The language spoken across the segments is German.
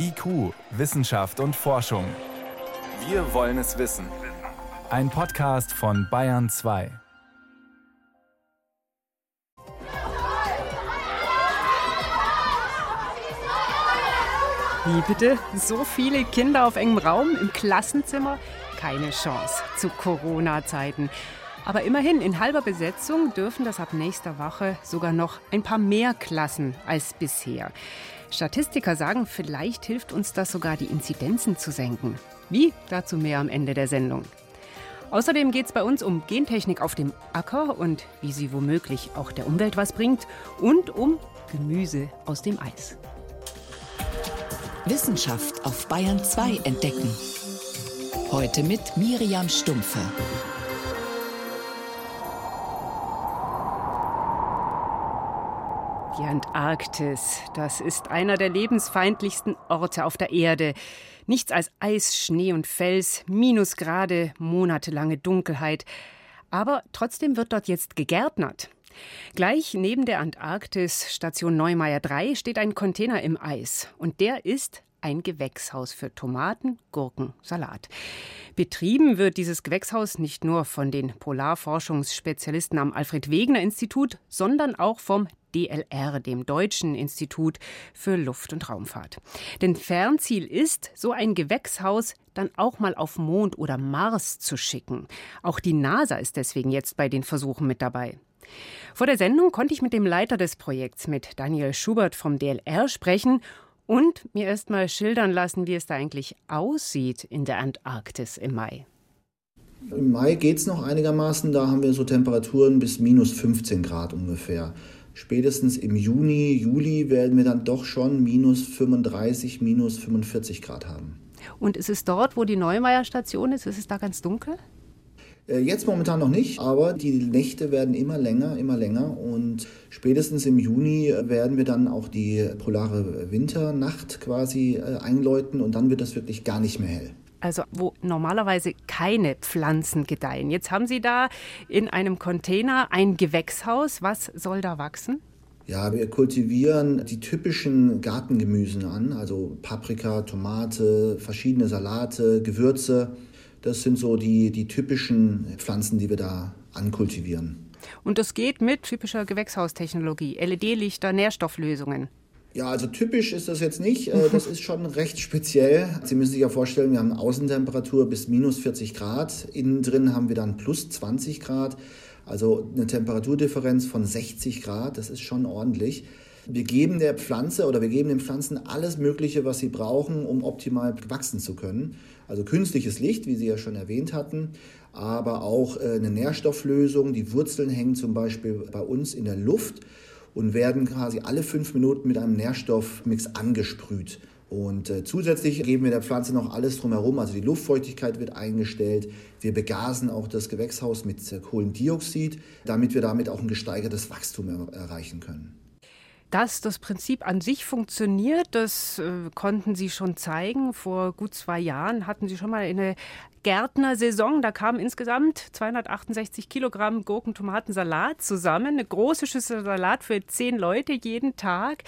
IQ, Wissenschaft und Forschung. Wir wollen es wissen. Ein Podcast von Bayern 2. Wie bitte? So viele Kinder auf engem Raum im Klassenzimmer? Keine Chance zu Corona-Zeiten. Aber immerhin, in halber Besetzung dürfen das ab nächster Woche sogar noch ein paar mehr Klassen als bisher. Statistiker sagen, vielleicht hilft uns das sogar, die Inzidenzen zu senken. Wie? Dazu mehr am Ende der Sendung. Außerdem geht es bei uns um Gentechnik auf dem Acker und wie sie womöglich auch der Umwelt was bringt und um Gemüse aus dem Eis. Wissenschaft auf Bayern 2 entdecken. Heute mit Miriam Stumpfe. Die Antarktis, das ist einer der lebensfeindlichsten Orte auf der Erde. Nichts als Eis, Schnee und Fels, Minusgrade, monatelange Dunkelheit. Aber trotzdem wird dort jetzt gegärtnert. Gleich neben der Antarktis, Station Neumeier 3, steht ein Container im Eis. Und der ist ein Gewächshaus für Tomaten, Gurken, Salat. Betrieben wird dieses Gewächshaus nicht nur von den Polarforschungsspezialisten am Alfred Wegener Institut, sondern auch vom DLR, dem Deutschen Institut für Luft- und Raumfahrt. Denn Fernziel ist, so ein Gewächshaus dann auch mal auf Mond oder Mars zu schicken. Auch die NASA ist deswegen jetzt bei den Versuchen mit dabei. Vor der Sendung konnte ich mit dem Leiter des Projekts, mit Daniel Schubert vom DLR, sprechen und mir erst mal schildern lassen, wie es da eigentlich aussieht in der Antarktis im Mai. Im Mai geht es noch einigermaßen, da haben wir so Temperaturen bis minus 15 Grad ungefähr. Spätestens im Juni, Juli werden wir dann doch schon minus 35, minus 45 Grad haben. Und ist es dort, wo die Neumeier Station ist, ist es da ganz dunkel? Äh, jetzt momentan noch nicht, aber die Nächte werden immer länger, immer länger und spätestens im Juni werden wir dann auch die polare Winternacht quasi äh, einläuten und dann wird es wirklich gar nicht mehr hell. Also wo normalerweise keine Pflanzen gedeihen. Jetzt haben Sie da in einem Container ein Gewächshaus. Was soll da wachsen? Ja, wir kultivieren die typischen Gartengemüsen an, also Paprika, Tomate, verschiedene Salate, Gewürze. Das sind so die, die typischen Pflanzen, die wir da ankultivieren. Und das geht mit typischer Gewächshaustechnologie, LED-Lichter, Nährstofflösungen. Ja, also typisch ist das jetzt nicht. Äh, das ist schon recht speziell. Sie müssen sich ja vorstellen, wir haben Außentemperatur bis minus 40 Grad. Innen drin haben wir dann plus 20 Grad. Also eine Temperaturdifferenz von 60 Grad. Das ist schon ordentlich. Wir geben der Pflanze oder wir geben den Pflanzen alles Mögliche, was sie brauchen, um optimal wachsen zu können. Also künstliches Licht, wie Sie ja schon erwähnt hatten, aber auch äh, eine Nährstofflösung. Die Wurzeln hängen zum Beispiel bei uns in der Luft und werden quasi alle fünf Minuten mit einem Nährstoffmix angesprüht. Und äh, zusätzlich geben wir der Pflanze noch alles drumherum, also die Luftfeuchtigkeit wird eingestellt. Wir begasen auch das Gewächshaus mit Kohlendioxid, damit wir damit auch ein gesteigertes Wachstum er erreichen können. Dass das Prinzip an sich funktioniert, das äh, konnten Sie schon zeigen. Vor gut zwei Jahren hatten Sie schon mal eine Gärtnersaison. Da kamen insgesamt 268 Kilogramm Gurken, Tomaten, Salat zusammen. Eine große Schüssel Salat für zehn Leute jeden Tag.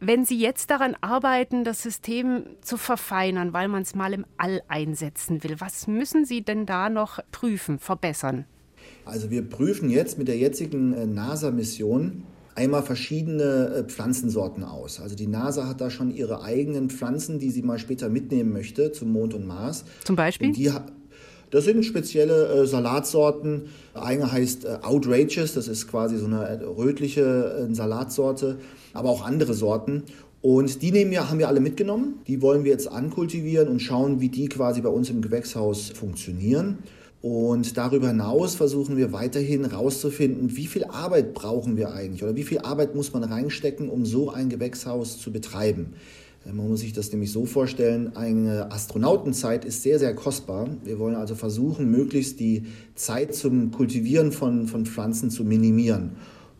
Wenn Sie jetzt daran arbeiten, das System zu verfeinern, weil man es mal im All einsetzen will, was müssen Sie denn da noch prüfen, verbessern? Also wir prüfen jetzt mit der jetzigen äh, NASA-Mission einmal verschiedene äh, Pflanzensorten aus. Also die NASA hat da schon ihre eigenen Pflanzen, die sie mal später mitnehmen möchte zum Mond und Mars. Zum Beispiel? Das sind spezielle äh, Salatsorten. Eine heißt äh, Outrageous, das ist quasi so eine äh, rötliche äh, Salatsorte, aber auch andere Sorten. Und die nehmen wir, haben wir alle mitgenommen. Die wollen wir jetzt ankultivieren und schauen, wie die quasi bei uns im Gewächshaus funktionieren. Und darüber hinaus versuchen wir weiterhin herauszufinden, wie viel Arbeit brauchen wir eigentlich oder wie viel Arbeit muss man reinstecken, um so ein Gewächshaus zu betreiben. Äh, man muss sich das nämlich so vorstellen, eine Astronautenzeit ist sehr, sehr kostbar. Wir wollen also versuchen, möglichst die Zeit zum Kultivieren von, von Pflanzen zu minimieren.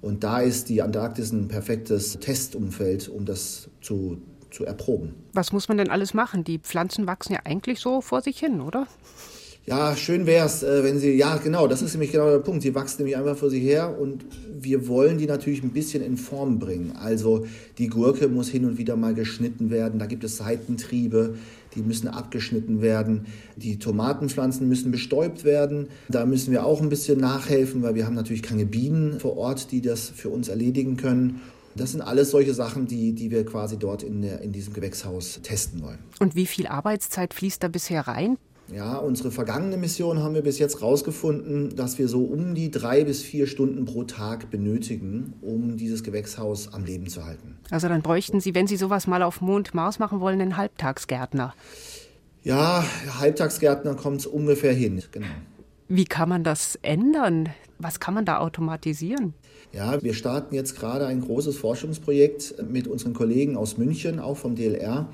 Und da ist die Antarktis ein perfektes Testumfeld, um das zu, zu erproben. Was muss man denn alles machen? Die Pflanzen wachsen ja eigentlich so vor sich hin, oder? Ja, schön wäre es, äh, wenn sie, ja genau, das ist nämlich genau der Punkt. Sie wachsen nämlich einfach vor sie her und wir wollen die natürlich ein bisschen in Form bringen. Also die Gurke muss hin und wieder mal geschnitten werden, da gibt es Seitentriebe, die müssen abgeschnitten werden. Die Tomatenpflanzen müssen bestäubt werden. Da müssen wir auch ein bisschen nachhelfen, weil wir haben natürlich keine Bienen vor Ort, die das für uns erledigen können. Das sind alles solche Sachen, die, die wir quasi dort in, der, in diesem Gewächshaus testen wollen. Und wie viel Arbeitszeit fließt da bisher rein? Ja, unsere vergangene Mission haben wir bis jetzt herausgefunden, dass wir so um die drei bis vier Stunden pro Tag benötigen, um dieses Gewächshaus am Leben zu halten. Also dann bräuchten Sie, wenn Sie sowas mal auf Mond, Mars machen wollen, einen Halbtagsgärtner. Ja, Halbtagsgärtner kommt es ungefähr hin, genau. Wie kann man das ändern? Was kann man da automatisieren? Ja, wir starten jetzt gerade ein großes Forschungsprojekt mit unseren Kollegen aus München, auch vom DLR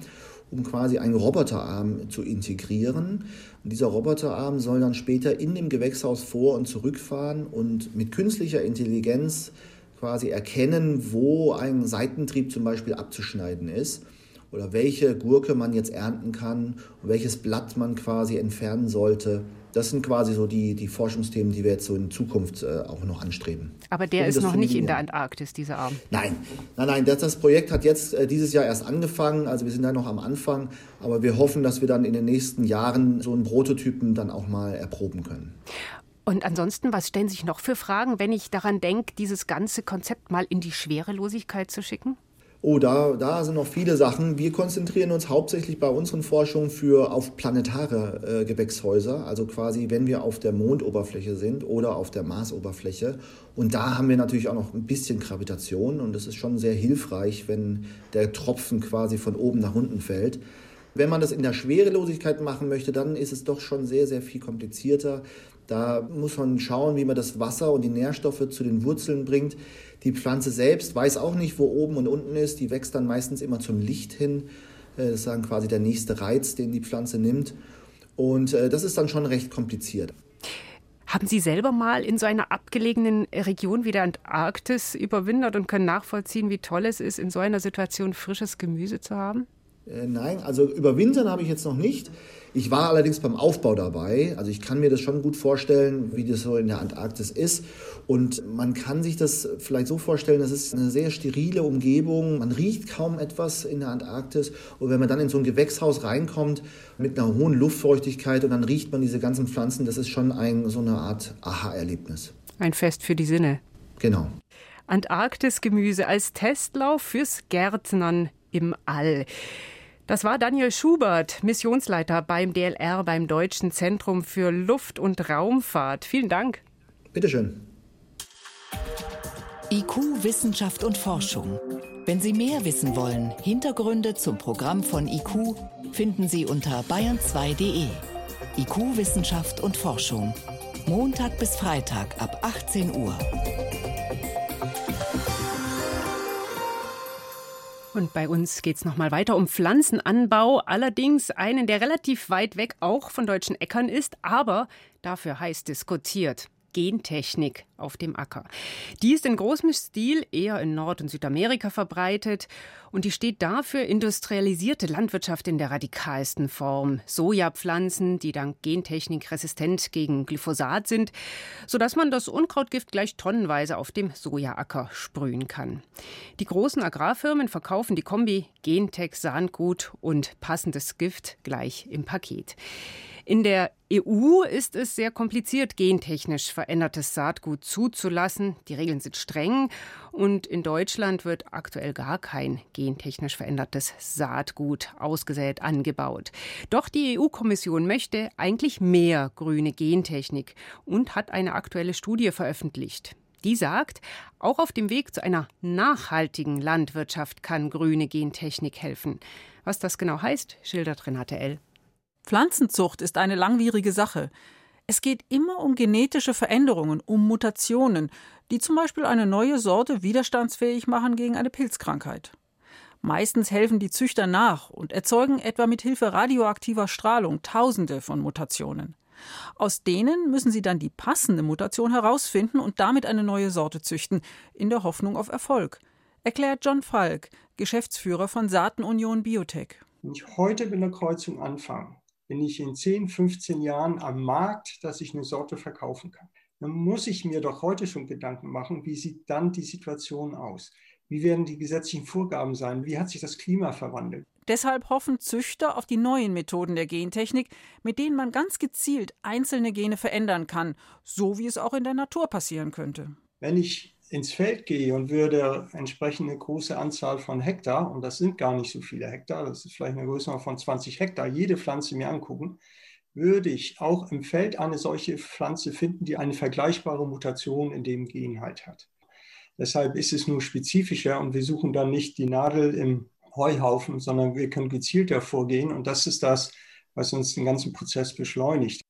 um quasi einen Roboterarm zu integrieren. Und dieser Roboterarm soll dann später in dem Gewächshaus vor- und zurückfahren und mit künstlicher Intelligenz quasi erkennen, wo ein Seitentrieb zum Beispiel abzuschneiden ist oder welche Gurke man jetzt ernten kann und welches Blatt man quasi entfernen sollte. Das sind quasi so die, die Forschungsthemen, die wir jetzt so in Zukunft äh, auch noch anstreben. Aber der um ist noch nicht in der Antarktis, dieser Arm? Nein, nein, nein. Das, das Projekt hat jetzt äh, dieses Jahr erst angefangen. Also wir sind da noch am Anfang. Aber wir hoffen, dass wir dann in den nächsten Jahren so einen Prototypen dann auch mal erproben können. Und ansonsten, was stellen sich noch für Fragen, wenn ich daran denke, dieses ganze Konzept mal in die Schwerelosigkeit zu schicken? Oh, da, da sind noch viele Sachen. Wir konzentrieren uns hauptsächlich bei unseren Forschungen für auf planetare äh, Gewächshäuser, also quasi, wenn wir auf der Mondoberfläche sind oder auf der Marsoberfläche. Und da haben wir natürlich auch noch ein bisschen Gravitation und das ist schon sehr hilfreich, wenn der Tropfen quasi von oben nach unten fällt. Wenn man das in der Schwerelosigkeit machen möchte, dann ist es doch schon sehr, sehr viel komplizierter. Da muss man schauen, wie man das Wasser und die Nährstoffe zu den Wurzeln bringt. Die Pflanze selbst weiß auch nicht, wo oben und unten ist. Die wächst dann meistens immer zum Licht hin. Äh, das ist dann quasi der nächste Reiz, den die Pflanze nimmt. Und äh, das ist dann schon recht kompliziert. Haben Sie selber mal in so einer abgelegenen Region wie der Antarktis überwintert und können nachvollziehen, wie toll es ist, in so einer Situation frisches Gemüse zu haben? Äh, nein, also überwintern habe ich jetzt noch nicht. Ich war allerdings beim Aufbau dabei. Also ich kann mir das schon gut vorstellen, wie das so in der Antarktis ist. Und man kann sich das vielleicht so vorstellen, das ist eine sehr sterile Umgebung. Man riecht kaum etwas in der Antarktis. Und wenn man dann in so ein Gewächshaus reinkommt mit einer hohen Luftfeuchtigkeit und dann riecht man diese ganzen Pflanzen, das ist schon ein, so eine Art Aha-Erlebnis. Ein Fest für die Sinne. Genau. Antarktis-Gemüse als Testlauf fürs Gärtnern im All. Das war Daniel Schubert, Missionsleiter beim DLR, beim Deutschen Zentrum für Luft- und Raumfahrt. Vielen Dank. Bitteschön. IQ, Wissenschaft und Forschung. Wenn Sie mehr wissen wollen, Hintergründe zum Programm von IQ finden Sie unter bayern2.de. IQ, Wissenschaft und Forschung. Montag bis Freitag ab 18 Uhr. Und bei uns geht es nochmal weiter um Pflanzenanbau, allerdings einen, der relativ weit weg auch von deutschen Äckern ist, aber dafür heiß diskutiert. Gentechnik auf dem Acker. Die ist in großem Stil eher in Nord- und Südamerika verbreitet und die steht dafür industrialisierte Landwirtschaft in der radikalsten Form. Sojapflanzen, die dank Gentechnik resistent gegen Glyphosat sind, sodass man das Unkrautgift gleich tonnenweise auf dem Sojaacker sprühen kann. Die großen Agrarfirmen verkaufen die Kombi Gentech Saatgut und passendes Gift gleich im Paket. In der EU ist es sehr kompliziert, gentechnisch verändertes Saatgut zuzulassen. Die Regeln sind streng und in Deutschland wird aktuell gar kein gentechnisch verändertes Saatgut ausgesät angebaut. Doch die EU-Kommission möchte eigentlich mehr grüne Gentechnik und hat eine aktuelle Studie veröffentlicht. Die sagt, auch auf dem Weg zu einer nachhaltigen Landwirtschaft kann grüne Gentechnik helfen. Was das genau heißt, schildert Renate L. Pflanzenzucht ist eine langwierige Sache. Es geht immer um genetische Veränderungen, um Mutationen, die zum Beispiel eine neue Sorte widerstandsfähig machen gegen eine Pilzkrankheit. Meistens helfen die Züchter nach und erzeugen etwa mit Hilfe radioaktiver Strahlung Tausende von Mutationen. Aus denen müssen sie dann die passende Mutation herausfinden und damit eine neue Sorte züchten, in der Hoffnung auf Erfolg, erklärt John Falk, Geschäftsführer von Saatenunion Biotech. Wenn ich heute mit einer Kreuzung anfange, bin ich in 10, 15 Jahren am Markt, dass ich eine Sorte verkaufen kann. Dann muss ich mir doch heute schon Gedanken machen, wie sieht dann die Situation aus? Wie werden die gesetzlichen Vorgaben sein? Wie hat sich das Klima verwandelt? Deshalb hoffen Züchter auf die neuen Methoden der Gentechnik, mit denen man ganz gezielt einzelne Gene verändern kann, so wie es auch in der Natur passieren könnte. Wenn ich ins Feld gehe und würde entsprechend eine große Anzahl von Hektar, und das sind gar nicht so viele Hektar, das ist vielleicht eine Größe von 20 Hektar, jede Pflanze mir angucken, würde ich auch im Feld eine solche Pflanze finden, die eine vergleichbare Mutation in dem Gen halt hat. Deshalb ist es nur spezifischer und wir suchen dann nicht die Nadel im Heuhaufen, sondern wir können gezielter vorgehen und das ist das, was uns den ganzen Prozess beschleunigt.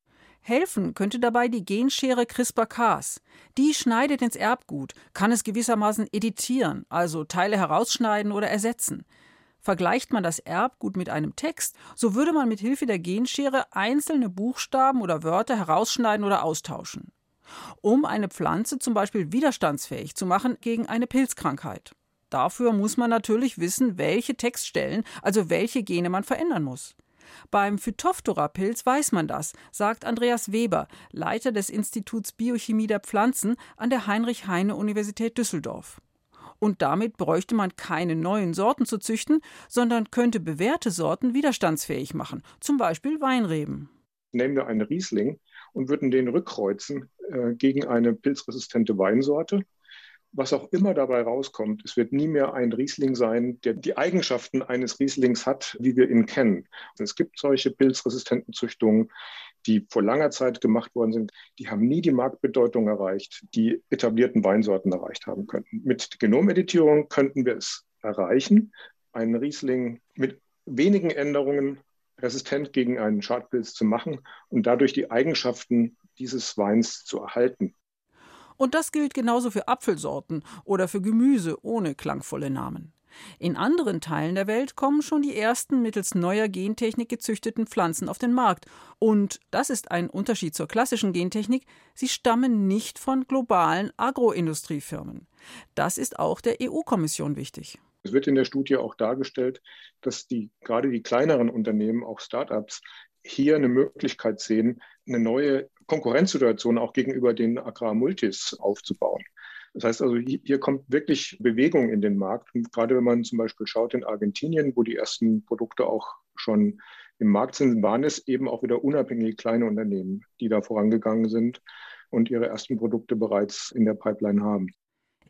Helfen könnte dabei die Genschere CRISPR-Cas. Die schneidet ins Erbgut, kann es gewissermaßen editieren, also Teile herausschneiden oder ersetzen. Vergleicht man das Erbgut mit einem Text, so würde man mit Hilfe der Genschere einzelne Buchstaben oder Wörter herausschneiden oder austauschen. Um eine Pflanze zum Beispiel widerstandsfähig zu machen gegen eine Pilzkrankheit. Dafür muss man natürlich wissen, welche Textstellen, also welche Gene man verändern muss. Beim Phytophthora-Pilz weiß man das, sagt Andreas Weber, Leiter des Instituts Biochemie der Pflanzen an der Heinrich-Heine-Universität Düsseldorf. Und damit bräuchte man keine neuen Sorten zu züchten, sondern könnte bewährte Sorten widerstandsfähig machen, zum Beispiel Weinreben. Nehmen wir einen Riesling und würden den rückkreuzen äh, gegen eine pilzresistente Weinsorte, was auch immer dabei rauskommt, es wird nie mehr ein Riesling sein, der die Eigenschaften eines Rieslings hat, wie wir ihn kennen. Es gibt solche pilzresistenten Züchtungen, die vor langer Zeit gemacht worden sind, die haben nie die Marktbedeutung erreicht, die etablierten Weinsorten erreicht haben könnten. Mit Genomeditierung könnten wir es erreichen, einen Riesling mit wenigen Änderungen resistent gegen einen Schadpilz zu machen und dadurch die Eigenschaften dieses Weins zu erhalten. Und das gilt genauso für Apfelsorten oder für Gemüse ohne klangvolle Namen. In anderen Teilen der Welt kommen schon die ersten mittels neuer Gentechnik gezüchteten Pflanzen auf den Markt. Und das ist ein Unterschied zur klassischen Gentechnik, sie stammen nicht von globalen Agroindustriefirmen. Das ist auch der EU-Kommission wichtig. Es wird in der Studie auch dargestellt, dass die, gerade die kleineren Unternehmen, auch Start-ups, hier eine Möglichkeit sehen, eine neue Konkurrenzsituation auch gegenüber den Agrarmultis aufzubauen. Das heißt also, hier kommt wirklich Bewegung in den Markt. Und gerade wenn man zum Beispiel schaut in Argentinien, wo die ersten Produkte auch schon im Markt sind, waren es eben auch wieder unabhängige kleine Unternehmen, die da vorangegangen sind und ihre ersten Produkte bereits in der Pipeline haben.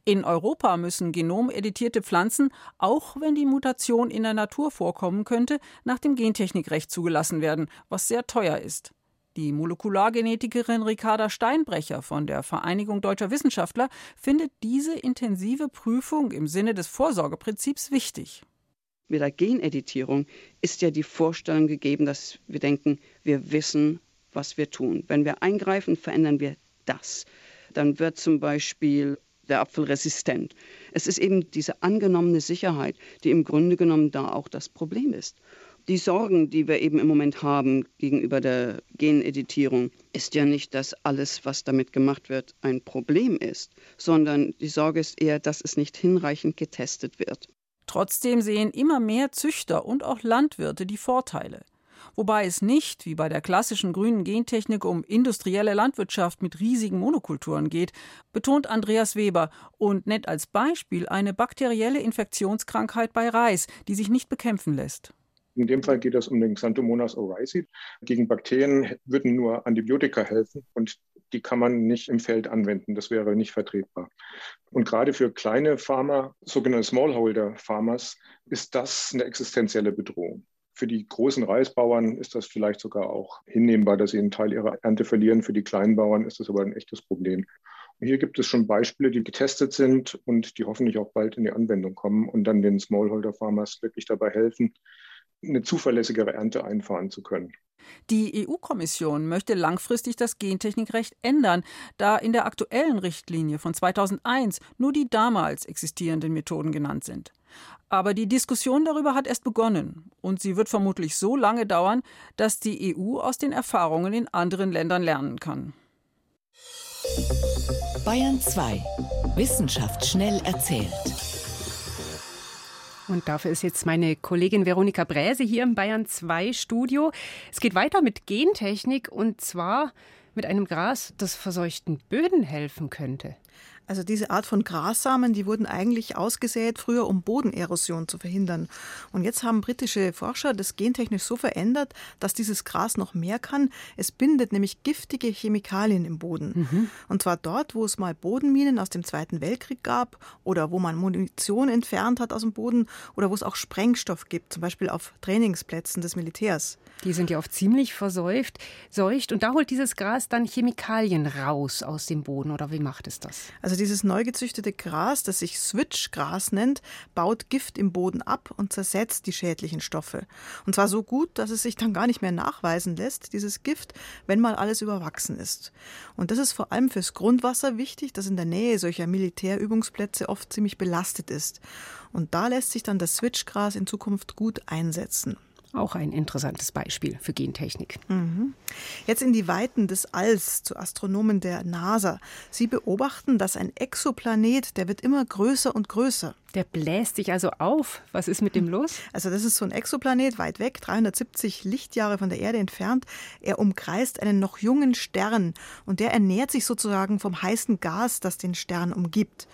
In Europa müssen genomeditierte Pflanzen, auch wenn die Mutation in der Natur vorkommen könnte, nach dem Gentechnikrecht zugelassen werden, was sehr teuer ist. Die Molekulargenetikerin Ricarda Steinbrecher von der Vereinigung Deutscher Wissenschaftler findet diese intensive Prüfung im Sinne des Vorsorgeprinzips wichtig. Mit der Geneditierung ist ja die Vorstellung gegeben, dass wir denken, wir wissen, was wir tun. Wenn wir eingreifen, verändern wir das. Dann wird zum Beispiel der Apfel resistent. Es ist eben diese angenommene Sicherheit, die im Grunde genommen da auch das Problem ist. Die Sorgen, die wir eben im Moment haben gegenüber der Geneditierung, ist ja nicht, dass alles, was damit gemacht wird, ein Problem ist, sondern die Sorge ist eher, dass es nicht hinreichend getestet wird. Trotzdem sehen immer mehr Züchter und auch Landwirte die Vorteile. Wobei es nicht, wie bei der klassischen grünen Gentechnik, um industrielle Landwirtschaft mit riesigen Monokulturen geht, betont Andreas Weber und nennt als Beispiel eine bakterielle Infektionskrankheit bei Reis, die sich nicht bekämpfen lässt. In dem Fall geht es um den Xanthomonas oryzae. Gegen Bakterien würden nur Antibiotika helfen und die kann man nicht im Feld anwenden. Das wäre nicht vertretbar. Und gerade für kleine Farmer, sogenannte Smallholder Farmers, ist das eine existenzielle Bedrohung. Für die großen Reisbauern ist das vielleicht sogar auch hinnehmbar, dass sie einen Teil ihrer Ernte verlieren. Für die kleinen Bauern ist das aber ein echtes Problem. Hier gibt es schon Beispiele, die getestet sind und die hoffentlich auch bald in die Anwendung kommen und dann den Smallholder Farmers wirklich dabei helfen, eine zuverlässigere Ernte einfahren zu können. Die EU-Kommission möchte langfristig das Gentechnikrecht ändern, da in der aktuellen Richtlinie von 2001 nur die damals existierenden Methoden genannt sind. Aber die Diskussion darüber hat erst begonnen und sie wird vermutlich so lange dauern, dass die EU aus den Erfahrungen in anderen Ländern lernen kann. Bayern 2. Wissenschaft schnell erzählt. Und dafür ist jetzt meine Kollegin Veronika Bräse hier im Bayern 2 Studio. Es geht weiter mit Gentechnik und zwar mit einem Gras, das verseuchten Böden helfen könnte. Also diese Art von Grassamen, die wurden eigentlich ausgesät früher, um Bodenerosion zu verhindern. Und jetzt haben britische Forscher das gentechnisch so verändert, dass dieses Gras noch mehr kann. Es bindet nämlich giftige Chemikalien im Boden. Mhm. Und zwar dort, wo es mal Bodenminen aus dem Zweiten Weltkrieg gab oder wo man Munition entfernt hat aus dem Boden oder wo es auch Sprengstoff gibt, zum Beispiel auf Trainingsplätzen des Militärs. Die sind ja oft ziemlich verseucht, seucht und da holt dieses Gras dann Chemikalien raus aus dem Boden oder wie macht es das? Also dieses neu gezüchtete Gras, das sich Switchgras nennt, baut Gift im Boden ab und zersetzt die schädlichen Stoffe. Und zwar so gut, dass es sich dann gar nicht mehr nachweisen lässt, dieses Gift, wenn mal alles überwachsen ist. Und das ist vor allem fürs Grundwasser wichtig, das in der Nähe solcher Militärübungsplätze oft ziemlich belastet ist. Und da lässt sich dann das Switchgras in Zukunft gut einsetzen. Auch ein interessantes Beispiel für Gentechnik. Mhm. Jetzt in die Weiten des Alls zu Astronomen der NASA. Sie beobachten, dass ein Exoplanet, der wird immer größer und größer. Der bläst sich also auf. Was ist mit dem los? Also das ist so ein Exoplanet weit weg, 370 Lichtjahre von der Erde entfernt. Er umkreist einen noch jungen Stern und der ernährt sich sozusagen vom heißen Gas, das den Stern umgibt.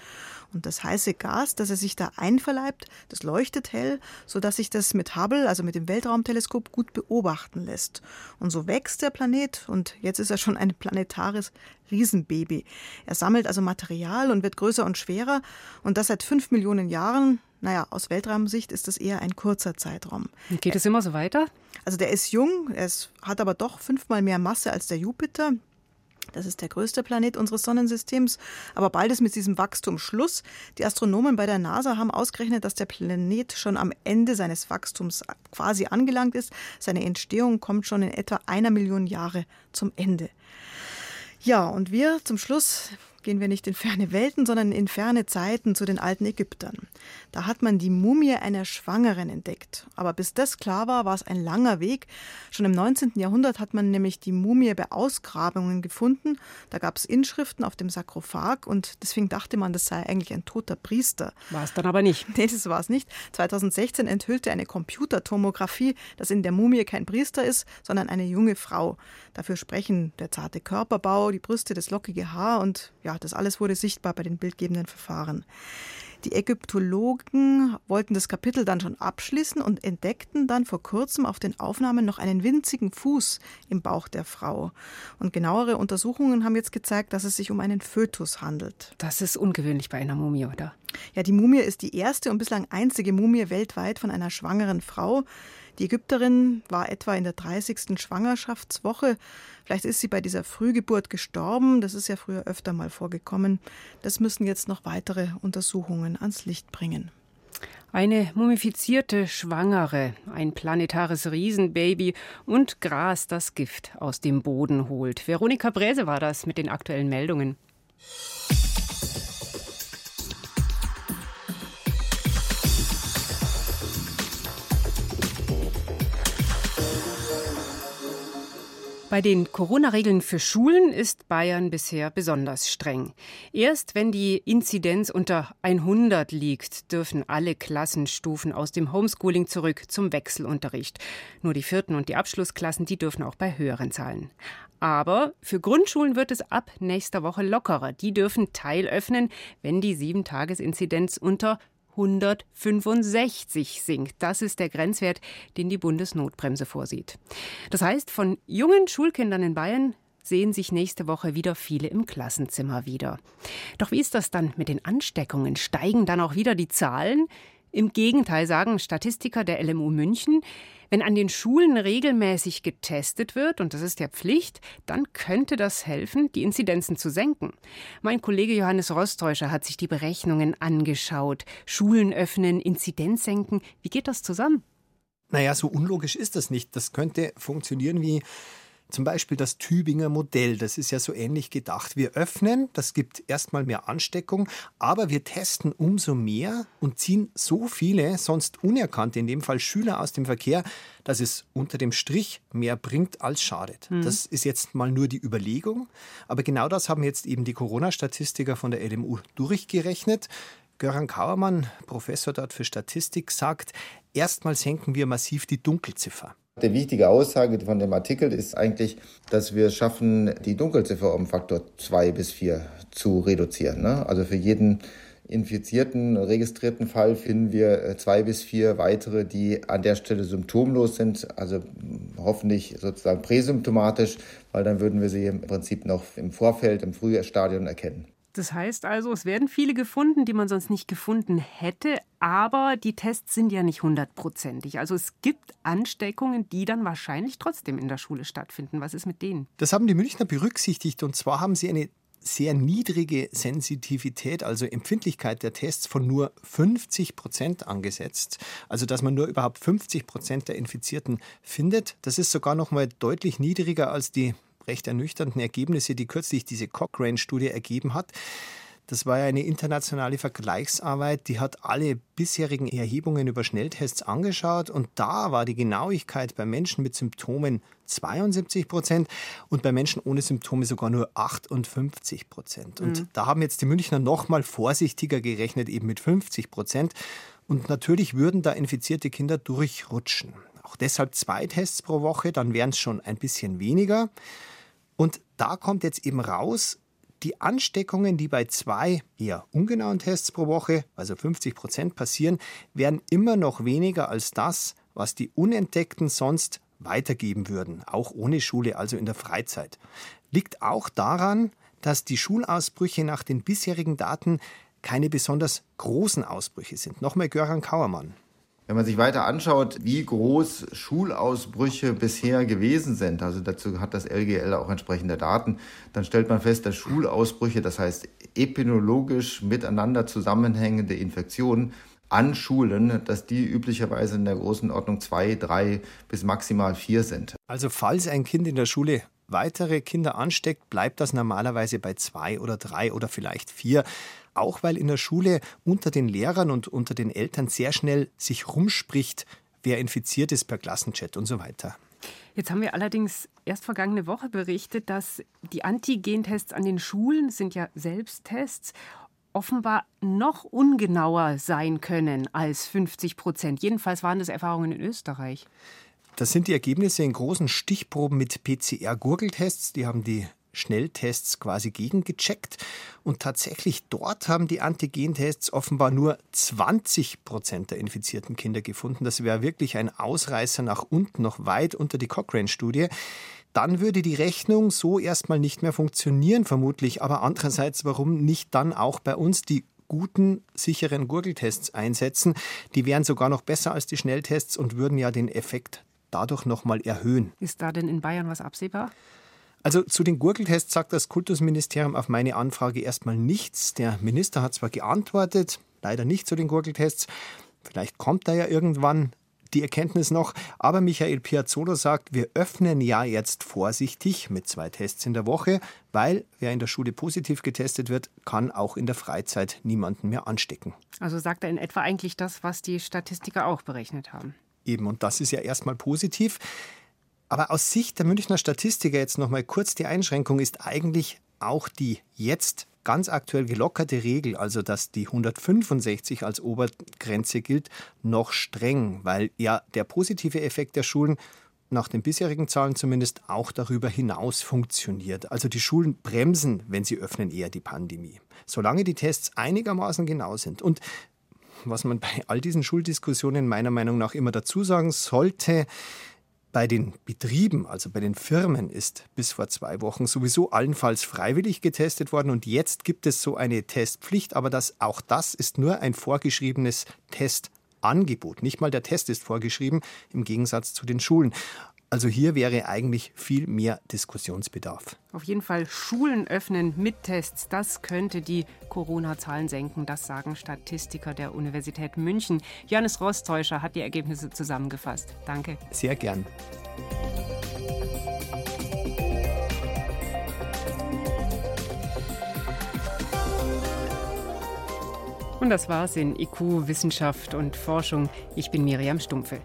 Und das heiße Gas, das er sich da einverleibt, das leuchtet hell, sodass sich das mit Hubble, also mit dem Weltraumteleskop, gut beobachten lässt. Und so wächst der Planet und jetzt ist er schon ein planetares Riesenbaby. Er sammelt also Material und wird größer und schwerer und das seit fünf Millionen Jahren. Naja, aus Weltraumsicht ist das eher ein kurzer Zeitraum. Geht es immer so weiter? Also der ist jung, er hat aber doch fünfmal mehr Masse als der Jupiter. Das ist der größte Planet unseres Sonnensystems. Aber bald ist mit diesem Wachstum Schluss. Die Astronomen bei der NASA haben ausgerechnet, dass der Planet schon am Ende seines Wachstums quasi angelangt ist. Seine Entstehung kommt schon in etwa einer Million Jahre zum Ende. Ja, und wir zum Schluss gehen wir nicht in ferne Welten, sondern in ferne Zeiten zu den alten Ägyptern. Da hat man die Mumie einer Schwangeren entdeckt. Aber bis das klar war, war es ein langer Weg. Schon im 19. Jahrhundert hat man nämlich die Mumie bei Ausgrabungen gefunden. Da gab es Inschriften auf dem Sarkophag und deswegen dachte man, das sei eigentlich ein toter Priester. War es dann aber nicht. Nee, das war es nicht. 2016 enthüllte eine Computertomographie, dass in der Mumie kein Priester ist, sondern eine junge Frau. Dafür sprechen der zarte Körperbau, die Brüste, das lockige Haar und ja, das alles wurde sichtbar bei den bildgebenden Verfahren. Die Ägyptologen wollten das Kapitel dann schon abschließen und entdeckten dann vor kurzem auf den Aufnahmen noch einen winzigen Fuß im Bauch der Frau. Und genauere Untersuchungen haben jetzt gezeigt, dass es sich um einen Fötus handelt. Das ist ungewöhnlich bei einer Mumie, oder? Ja, die Mumie ist die erste und bislang einzige Mumie weltweit von einer schwangeren Frau. Die Ägypterin war etwa in der 30. Schwangerschaftswoche. Vielleicht ist sie bei dieser Frühgeburt gestorben. Das ist ja früher öfter mal vorgekommen. Das müssen jetzt noch weitere Untersuchungen ans Licht bringen. Eine mumifizierte Schwangere, ein planetares Riesenbaby und Gras, das Gift aus dem Boden holt. Veronika Bräse war das mit den aktuellen Meldungen. Bei den Corona-Regeln für Schulen ist Bayern bisher besonders streng. Erst wenn die Inzidenz unter 100 liegt, dürfen alle Klassenstufen aus dem Homeschooling zurück zum Wechselunterricht. Nur die vierten und die Abschlussklassen, die dürfen auch bei höheren Zahlen. Aber für Grundschulen wird es ab nächster Woche lockerer. Die dürfen teilöffnen, wenn die 7-Tages-Inzidenz unter 165 sinkt. Das ist der Grenzwert, den die Bundesnotbremse vorsieht. Das heißt, von jungen Schulkindern in Bayern sehen sich nächste Woche wieder viele im Klassenzimmer wieder. Doch wie ist das dann mit den Ansteckungen? Steigen dann auch wieder die Zahlen? Im Gegenteil sagen Statistiker der LMU München, wenn an den Schulen regelmäßig getestet wird, und das ist ja Pflicht, dann könnte das helfen, die Inzidenzen zu senken. Mein Kollege Johannes Rostäuscher hat sich die Berechnungen angeschaut. Schulen öffnen, Inzidenz senken. Wie geht das zusammen? Naja, so unlogisch ist das nicht. Das könnte funktionieren wie zum Beispiel das Tübinger Modell, das ist ja so ähnlich gedacht. Wir öffnen, das gibt erstmal mehr Ansteckung, aber wir testen umso mehr und ziehen so viele, sonst unerkannte, in dem Fall Schüler aus dem Verkehr, dass es unter dem Strich mehr bringt als schadet. Mhm. Das ist jetzt mal nur die Überlegung, aber genau das haben jetzt eben die Corona-Statistiker von der LMU durchgerechnet. Göran Kauermann, Professor dort für Statistik, sagt, erstmal senken wir massiv die Dunkelziffer. Die wichtige Aussage von dem Artikel ist eigentlich, dass wir schaffen, die Dunkelziffer um Faktor 2 bis 4 zu reduzieren. Ne? Also für jeden infizierten, registrierten Fall finden wir äh, zwei bis vier weitere, die an der Stelle symptomlos sind, also hoffentlich sozusagen präsymptomatisch, weil dann würden wir sie im Prinzip noch im Vorfeld, im Frühstadion erkennen. Das heißt also, es werden viele gefunden, die man sonst nicht gefunden hätte, aber die Tests sind ja nicht hundertprozentig. Also es gibt Ansteckungen, die dann wahrscheinlich trotzdem in der Schule stattfinden. Was ist mit denen? Das haben die Münchner berücksichtigt und zwar haben sie eine sehr niedrige Sensitivität, also Empfindlichkeit der Tests von nur 50 Prozent angesetzt. Also dass man nur überhaupt 50 Prozent der Infizierten findet. Das ist sogar noch mal deutlich niedriger als die recht ernüchternden Ergebnisse, die kürzlich diese Cochrane-Studie ergeben hat. Das war ja eine internationale Vergleichsarbeit, die hat alle bisherigen Erhebungen über Schnelltests angeschaut und da war die Genauigkeit bei Menschen mit Symptomen 72 Prozent und bei Menschen ohne Symptome sogar nur 58 Prozent. Und mhm. da haben jetzt die Münchner noch mal vorsichtiger gerechnet, eben mit 50 Prozent. Und natürlich würden da infizierte Kinder durchrutschen. Auch deshalb zwei Tests pro Woche, dann wären es schon ein bisschen weniger. Und da kommt jetzt eben raus, die Ansteckungen, die bei zwei eher ungenauen Tests pro Woche, also 50 Prozent passieren, werden immer noch weniger als das, was die Unentdeckten sonst weitergeben würden, auch ohne Schule, also in der Freizeit. Liegt auch daran, dass die Schulausbrüche nach den bisherigen Daten keine besonders großen Ausbrüche sind. Nochmal Göran Kauermann. Wenn man sich weiter anschaut, wie groß Schulausbrüche bisher gewesen sind, also dazu hat das LGL auch entsprechende Daten, dann stellt man fest, dass Schulausbrüche, das heißt epidemiologisch miteinander zusammenhängende Infektionen an Schulen, dass die üblicherweise in der großen Ordnung zwei, drei bis maximal vier sind. Also falls ein Kind in der Schule weitere Kinder ansteckt, bleibt das normalerweise bei zwei oder drei oder vielleicht vier auch weil in der Schule unter den Lehrern und unter den Eltern sehr schnell sich rumspricht, wer infiziert ist per Klassenchat und so weiter. Jetzt haben wir allerdings erst vergangene Woche berichtet, dass die Antigentests an den Schulen sind ja Selbsttests offenbar noch ungenauer sein können als 50 Prozent. Jedenfalls waren das Erfahrungen in Österreich. Das sind die Ergebnisse in großen Stichproben mit PCR-Gurgeltests. Die haben die Schnelltests quasi gegengecheckt. Und tatsächlich dort haben die Antigentests offenbar nur 20 Prozent der infizierten Kinder gefunden. Das wäre wirklich ein Ausreißer nach unten, noch weit unter die Cochrane-Studie. Dann würde die Rechnung so erstmal nicht mehr funktionieren, vermutlich. Aber andererseits, warum nicht dann auch bei uns die guten, sicheren Gurgeltests einsetzen? Die wären sogar noch besser als die Schnelltests und würden ja den Effekt dadurch nochmal erhöhen. Ist da denn in Bayern was absehbar? Also zu den Gurgeltests sagt das Kultusministerium auf meine Anfrage erstmal nichts. Der Minister hat zwar geantwortet, leider nicht zu den Gurgeltests. Vielleicht kommt da ja irgendwann die Erkenntnis noch. Aber Michael Piazzolo sagt, wir öffnen ja jetzt vorsichtig mit zwei Tests in der Woche, weil wer in der Schule positiv getestet wird, kann auch in der Freizeit niemanden mehr anstecken. Also sagt er in etwa eigentlich das, was die Statistiker auch berechnet haben. Eben, und das ist ja erstmal positiv. Aber aus Sicht der Münchner Statistiker jetzt noch mal kurz die Einschränkung ist eigentlich auch die jetzt ganz aktuell gelockerte Regel, also dass die 165 als Obergrenze gilt, noch streng, weil ja der positive Effekt der Schulen nach den bisherigen Zahlen zumindest auch darüber hinaus funktioniert. Also die Schulen bremsen, wenn sie öffnen, eher die Pandemie. Solange die Tests einigermaßen genau sind. Und was man bei all diesen Schuldiskussionen meiner Meinung nach immer dazu sagen sollte, bei den Betrieben, also bei den Firmen, ist bis vor zwei Wochen sowieso allenfalls freiwillig getestet worden und jetzt gibt es so eine Testpflicht, aber das, auch das ist nur ein vorgeschriebenes Testangebot. Nicht mal der Test ist vorgeschrieben, im Gegensatz zu den Schulen. Also hier wäre eigentlich viel mehr Diskussionsbedarf. Auf jeden Fall Schulen öffnen mit Tests, das könnte die Corona-Zahlen senken, das sagen Statistiker der Universität München. Johannes Rostäuscher hat die Ergebnisse zusammengefasst. Danke. Sehr gern. Und das war's in IQ Wissenschaft und Forschung. Ich bin Miriam Stumpfe.